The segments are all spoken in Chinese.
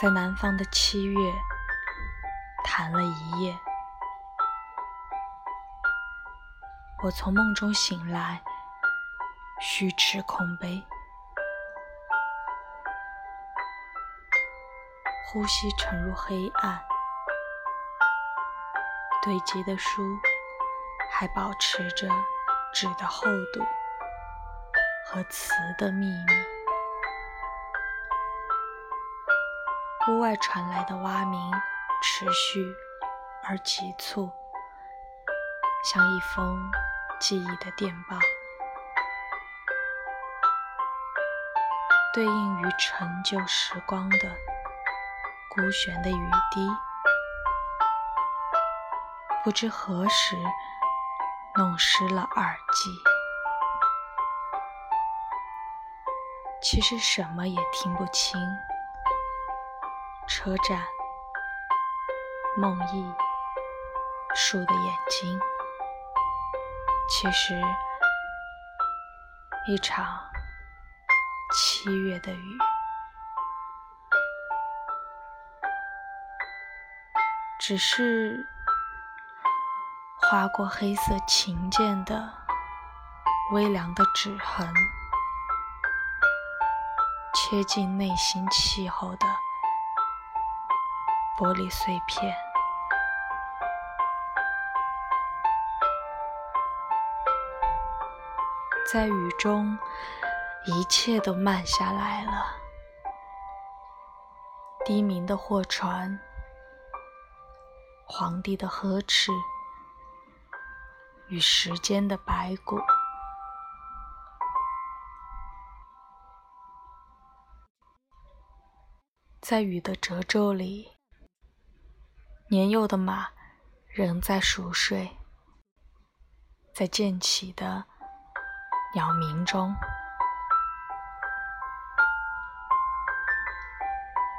在南方的七月，谈了一夜。我从梦中醒来，虚持空杯，呼吸沉入黑暗，堆积的书还保持着纸的厚度和词的秘密。屋外传来的蛙鸣持续而急促，像一封记忆的电报，对应于陈旧时光的孤悬的雨滴，不知何时弄湿了耳机。其实什么也听不清。车站，梦呓，树的眼睛，其实一场七月的雨，只是划过黑色琴键的微凉的指痕，切进内心气候的。玻璃碎片，在雨中，一切都慢下来了。低鸣的货船，皇帝的呵斥，与时间的白骨，在雨的褶皱里。年幼的马仍在熟睡，在渐起的鸟鸣中，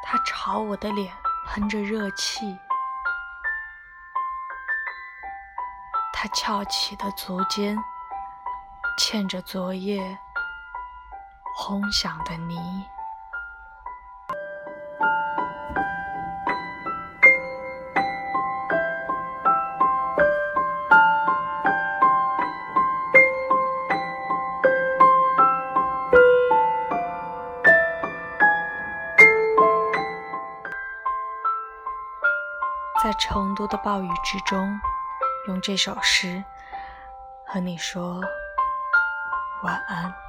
它朝我的脸喷着热气，它翘起的足尖嵌着昨夜轰响的泥。在成都的暴雨之中，用这首诗和你说晚安。